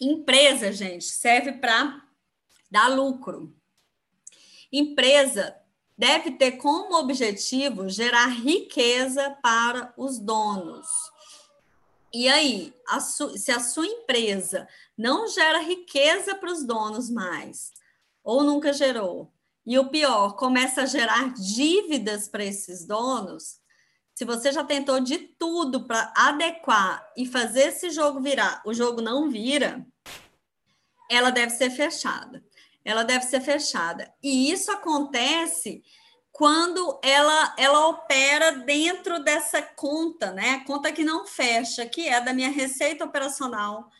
Empresa, gente, serve para dar lucro. Empresa deve ter como objetivo gerar riqueza para os donos. E aí, a se a sua empresa não gera riqueza para os donos mais, ou nunca gerou, e o pior, começa a gerar dívidas para esses donos, se você já tentou de tudo para adequar e fazer esse jogo virar, o jogo não vira, ela deve ser fechada ela deve ser fechada. E isso acontece quando ela, ela opera dentro dessa conta, né? Conta que não fecha, que é da minha receita operacional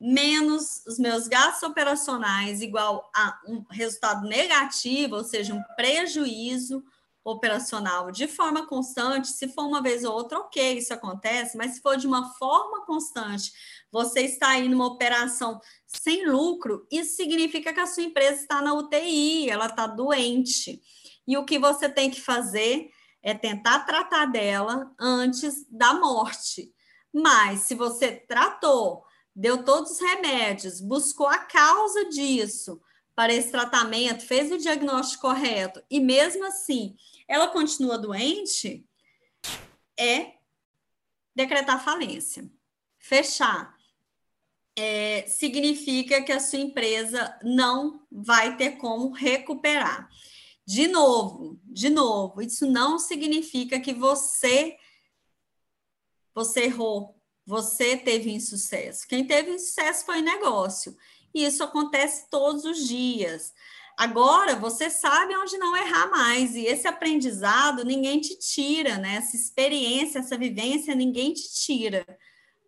menos os meus gastos operacionais igual a um resultado negativo, ou seja, um prejuízo operacional de forma constante, se for uma vez ou outra, ok, isso acontece, mas se for de uma forma constante, você está aí numa operação sem lucro, isso significa que a sua empresa está na UTI, ela está doente. E o que você tem que fazer é tentar tratar dela antes da morte. Mas se você tratou, deu todos os remédios, buscou a causa disso para esse tratamento, fez o diagnóstico correto e mesmo assim ela continua doente, é decretar falência. Fechar é, significa que a sua empresa não vai ter como recuperar. De novo, de novo, isso não significa que você você errou, você teve insucesso. Quem teve insucesso foi o negócio. E isso acontece todos os dias. Agora você sabe onde não errar mais, e esse aprendizado ninguém te tira, né? Essa experiência, essa vivência, ninguém te tira.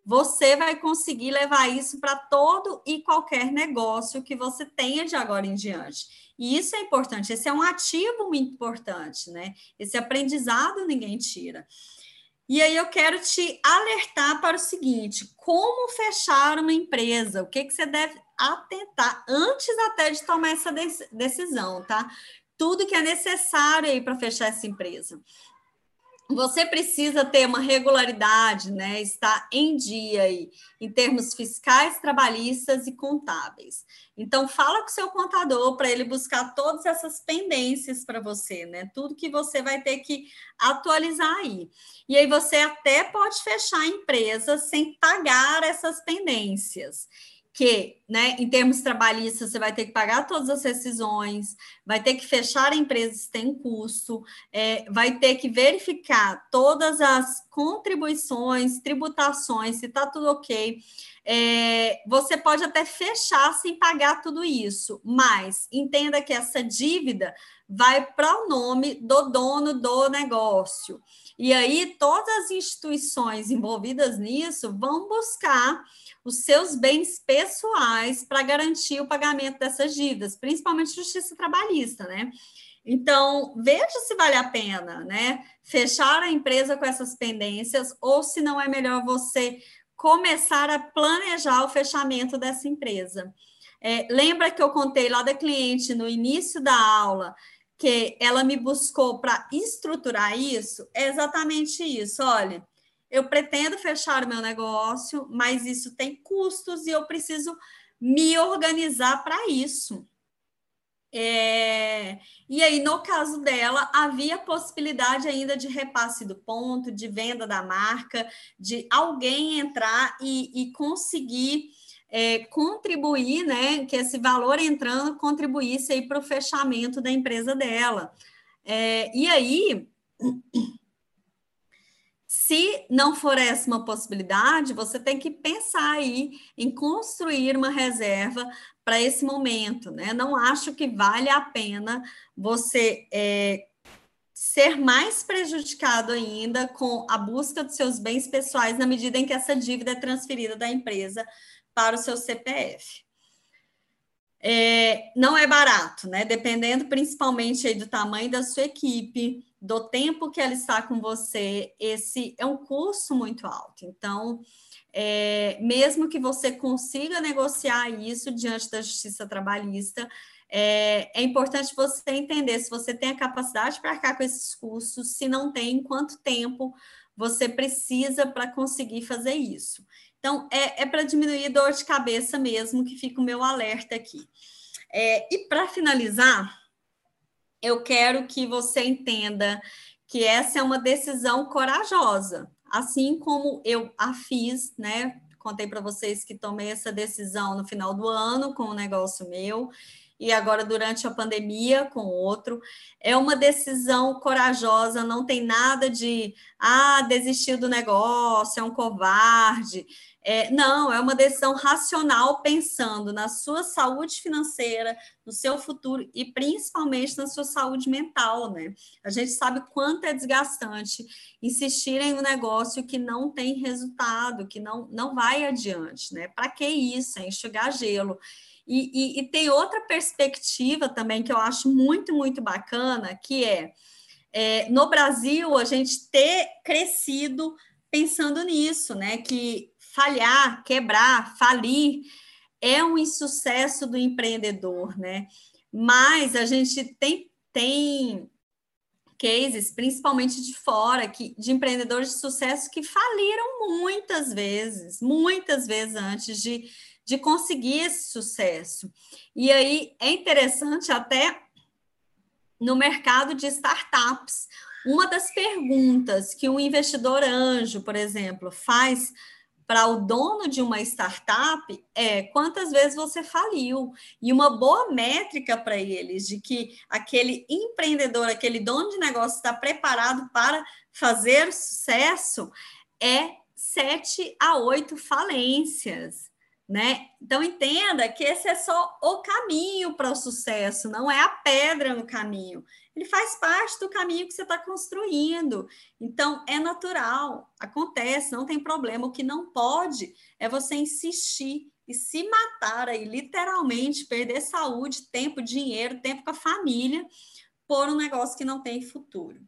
Você vai conseguir levar isso para todo e qualquer negócio que você tenha de agora em diante. E isso é importante, esse é um ativo muito importante, né? Esse aprendizado ninguém tira. E aí eu quero te alertar para o seguinte: como fechar uma empresa? O que, que você deve atentar antes até de tomar essa decisão, tá? Tudo que é necessário aí para fechar essa empresa. Você precisa ter uma regularidade, né? Estar em dia aí, em termos fiscais, trabalhistas e contábeis. Então, fala com o seu contador para ele buscar todas essas pendências para você, né? Tudo que você vai ter que atualizar aí. E aí você até pode fechar a empresa sem pagar essas pendências que, né, em termos trabalhistas, você vai ter que pagar todas as rescisões, vai ter que fechar a empresa se tem custo, é, vai ter que verificar todas as contribuições, tributações, se está tudo ok. É, você pode até fechar sem pagar tudo isso, mas entenda que essa dívida vai para o nome do dono do negócio. E aí, todas as instituições envolvidas nisso vão buscar os seus bens pessoais para garantir o pagamento dessas dívidas, principalmente justiça trabalhista, né? Então, veja se vale a pena, né? Fechar a empresa com essas pendências ou se não é melhor você começar a planejar o fechamento dessa empresa. É, lembra que eu contei lá da cliente no início da aula que ela me buscou para estruturar isso? É exatamente isso. Olha, eu pretendo fechar o meu negócio, mas isso tem custos e eu preciso me organizar para isso. É, e aí, no caso dela, havia possibilidade ainda de repasse do ponto, de venda da marca, de alguém entrar e, e conseguir é, contribuir, né? Que esse valor entrando contribuísse aí para o fechamento da empresa dela. É, e aí se não for essa uma possibilidade, você tem que pensar aí em construir uma reserva para esse momento, né? Não acho que vale a pena você é, ser mais prejudicado ainda com a busca dos seus bens pessoais na medida em que essa dívida é transferida da empresa para o seu CPF. É, não é barato, né? Dependendo principalmente do tamanho da sua equipe, do tempo que ela está com você, esse é um custo muito alto. Então, é, mesmo que você consiga negociar isso diante da justiça trabalhista, é, é, importante você entender se você tem a capacidade para arcar com esses custos, se não tem, quanto tempo você precisa para conseguir fazer isso. Então, é, é para diminuir dor de cabeça mesmo, que fica o meu alerta aqui. É, e para finalizar, eu quero que você entenda que essa é uma decisão corajosa, assim como eu a fiz, né? Contei para vocês que tomei essa decisão no final do ano com um negócio meu e agora durante a pandemia com outro. É uma decisão corajosa, não tem nada de ah, desistir do negócio, é um covarde. É, não, é uma decisão racional pensando na sua saúde financeira, no seu futuro e principalmente na sua saúde mental, né? A gente sabe quanto é desgastante insistir em um negócio que não tem resultado, que não, não vai adiante, né? Para que isso? É enxugar gelo. E, e, e, tem outra perspectiva também que eu acho muito, muito bacana, que é, é no Brasil a gente ter crescido pensando nisso, né? Que falhar, quebrar, falir é um insucesso do empreendedor, né? Mas a gente tem, tem cases, principalmente de fora, que, de empreendedores de sucesso que faliram muitas vezes, muitas vezes antes de de conseguir esse sucesso. E aí é interessante até no mercado de startups. Uma das perguntas que um investidor anjo, por exemplo, faz para o dono de uma startup é quantas vezes você faliu. E uma boa métrica para eles de que aquele empreendedor, aquele dono de negócio está preparado para fazer sucesso é sete a oito falências né? Então entenda que esse é só o caminho para o sucesso, não é a pedra no caminho. Ele faz parte do caminho que você está construindo. Então é natural, acontece, não tem problema. O que não pode é você insistir e se matar aí, literalmente, perder saúde, tempo, dinheiro, tempo com a família, por um negócio que não tem futuro.